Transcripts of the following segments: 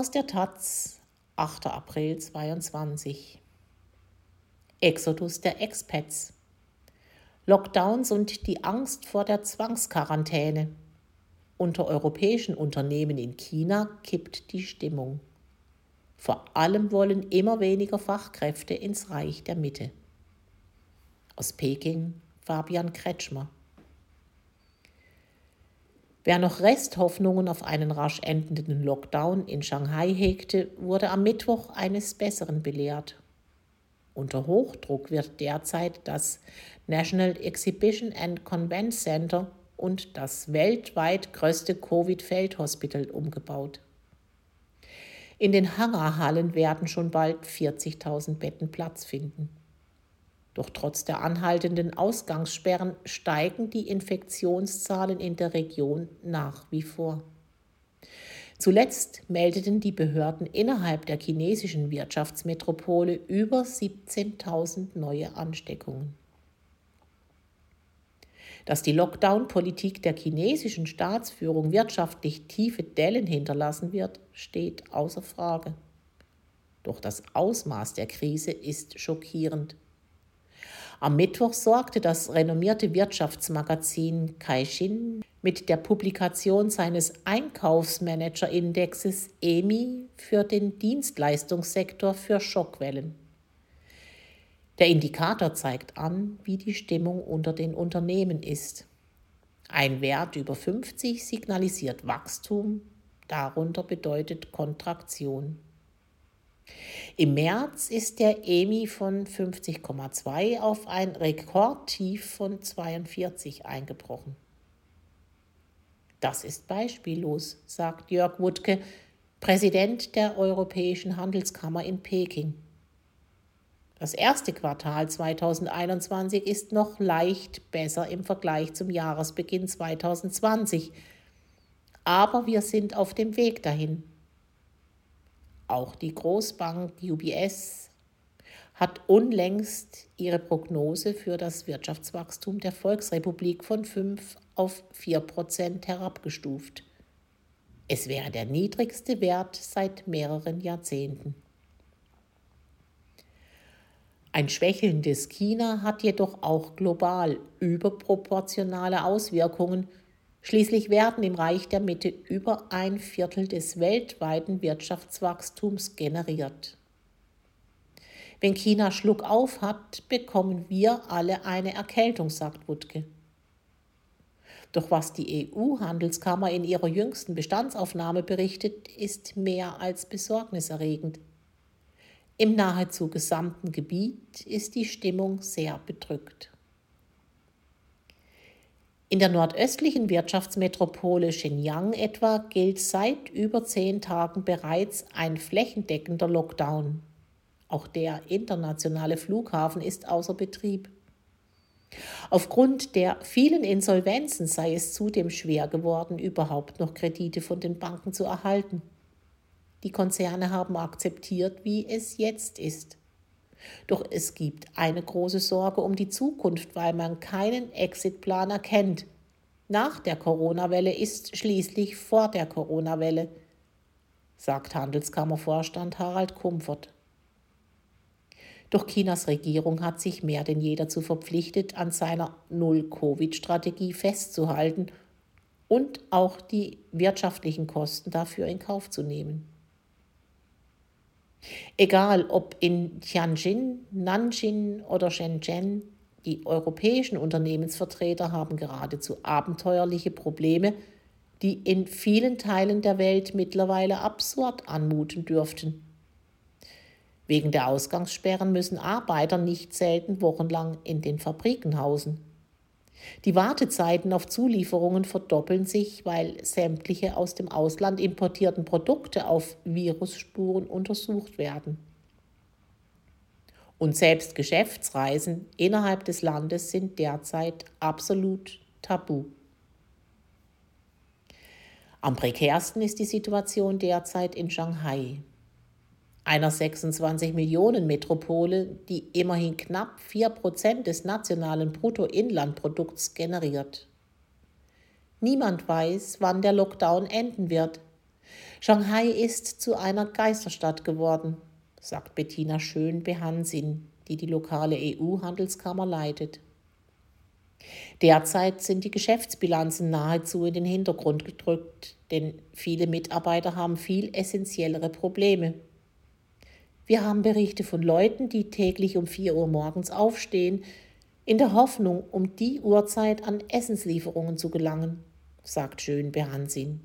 Aus der Taz, 8. April 22. Exodus der Expats. Lockdowns und die Angst vor der Zwangsquarantäne. Unter europäischen Unternehmen in China kippt die Stimmung. Vor allem wollen immer weniger Fachkräfte ins Reich der Mitte. Aus Peking Fabian Kretschmer. Wer noch Resthoffnungen auf einen rasch endenden Lockdown in Shanghai hegte, wurde am Mittwoch eines Besseren belehrt. Unter Hochdruck wird derzeit das National Exhibition and Convent Center und das weltweit größte Covid-Feldhospital umgebaut. In den Hangarhallen werden schon bald 40.000 Betten Platz finden. Doch trotz der anhaltenden Ausgangssperren steigen die Infektionszahlen in der Region nach wie vor. Zuletzt meldeten die Behörden innerhalb der chinesischen Wirtschaftsmetropole über 17.000 neue Ansteckungen. Dass die Lockdown-Politik der chinesischen Staatsführung wirtschaftlich tiefe Dellen hinterlassen wird, steht außer Frage. Doch das Ausmaß der Krise ist schockierend. Am Mittwoch sorgte das renommierte Wirtschaftsmagazin Caixin mit der Publikation seines Einkaufsmanager-Indexes EMI für den Dienstleistungssektor für Schockwellen. Der Indikator zeigt an, wie die Stimmung unter den Unternehmen ist. Ein Wert über 50 signalisiert Wachstum, darunter bedeutet Kontraktion. Im März ist der EMI von 50,2 auf ein Rekordtief von 42 eingebrochen. Das ist beispiellos, sagt Jörg Wuttke, Präsident der Europäischen Handelskammer in Peking. Das erste Quartal 2021 ist noch leicht besser im Vergleich zum Jahresbeginn 2020. Aber wir sind auf dem Weg dahin. Auch die Großbank UBS hat unlängst ihre Prognose für das Wirtschaftswachstum der Volksrepublik von 5 auf 4 Prozent herabgestuft. Es wäre der niedrigste Wert seit mehreren Jahrzehnten. Ein schwächelndes China hat jedoch auch global überproportionale Auswirkungen. Schließlich werden im Reich der Mitte über ein Viertel des weltweiten Wirtschaftswachstums generiert. Wenn China Schluck auf hat, bekommen wir alle eine Erkältung, sagt Wuttke. Doch was die EU-Handelskammer in ihrer jüngsten Bestandsaufnahme berichtet, ist mehr als besorgniserregend. Im nahezu gesamten Gebiet ist die Stimmung sehr bedrückt. In der nordöstlichen Wirtschaftsmetropole Shenyang etwa gilt seit über zehn Tagen bereits ein flächendeckender Lockdown. Auch der internationale Flughafen ist außer Betrieb. Aufgrund der vielen Insolvenzen sei es zudem schwer geworden, überhaupt noch Kredite von den Banken zu erhalten. Die Konzerne haben akzeptiert, wie es jetzt ist. Doch es gibt eine große Sorge um die Zukunft, weil man keinen Exitplan erkennt. Nach der Corona-Welle ist schließlich vor der Corona-Welle, sagt Handelskammervorstand Harald Kumfert. Doch Chinas Regierung hat sich mehr denn je dazu verpflichtet, an seiner Null-Covid-Strategie festzuhalten und auch die wirtschaftlichen Kosten dafür in Kauf zu nehmen. Egal ob in Tianjin, Nanjing oder Shenzhen, die europäischen Unternehmensvertreter haben geradezu abenteuerliche Probleme, die in vielen Teilen der Welt mittlerweile absurd anmuten dürften. Wegen der Ausgangssperren müssen Arbeiter nicht selten wochenlang in den Fabriken hausen. Die Wartezeiten auf Zulieferungen verdoppeln sich, weil sämtliche aus dem Ausland importierten Produkte auf Virusspuren untersucht werden. Und selbst Geschäftsreisen innerhalb des Landes sind derzeit absolut tabu. Am prekärsten ist die Situation derzeit in Shanghai einer 26 Millionen Metropole, die immerhin knapp 4% des nationalen Bruttoinlandprodukts generiert. Niemand weiß, wann der Lockdown enden wird. Shanghai ist zu einer Geisterstadt geworden, sagt Bettina Schön-Behansin, die die lokale EU-Handelskammer leitet. Derzeit sind die Geschäftsbilanzen nahezu in den Hintergrund gedrückt, denn viele Mitarbeiter haben viel essentiellere Probleme. Wir haben Berichte von Leuten, die täglich um 4 Uhr morgens aufstehen, in der Hoffnung, um die Uhrzeit an Essenslieferungen zu gelangen, sagt Schön Behansin.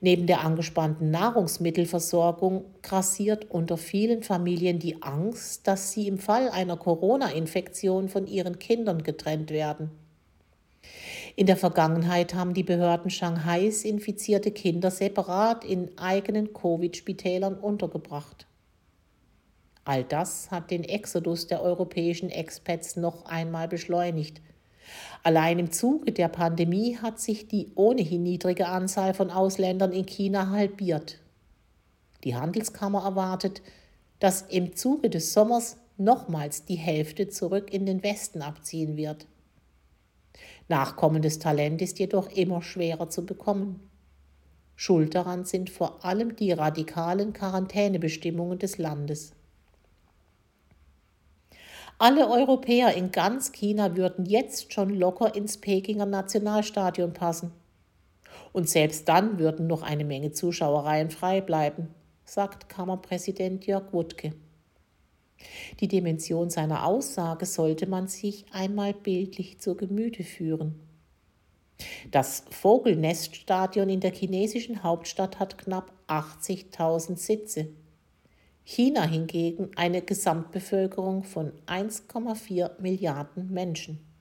Neben der angespannten Nahrungsmittelversorgung grassiert unter vielen Familien die Angst, dass sie im Fall einer Corona-Infektion von ihren Kindern getrennt werden. In der Vergangenheit haben die Behörden Shanghais infizierte Kinder separat in eigenen Covid-Spitälern untergebracht. All das hat den Exodus der europäischen Expats noch einmal beschleunigt – Allein im Zuge der Pandemie hat sich die ohnehin niedrige Anzahl von Ausländern in China halbiert. Die Handelskammer erwartet, dass im Zuge des Sommers nochmals die Hälfte zurück in den Westen abziehen wird. Nachkommendes Talent ist jedoch immer schwerer zu bekommen. Schuld daran sind vor allem die radikalen Quarantänebestimmungen des Landes. Alle Europäer in ganz China würden jetzt schon locker ins Pekinger Nationalstadion passen. Und selbst dann würden noch eine Menge Zuschauereien frei bleiben, sagt Kammerpräsident Jörg Wuttke. Die Dimension seiner Aussage sollte man sich einmal bildlich zur Gemüte führen. Das Vogelneststadion in der chinesischen Hauptstadt hat knapp 80.000 Sitze. China hingegen eine Gesamtbevölkerung von 1,4 Milliarden Menschen.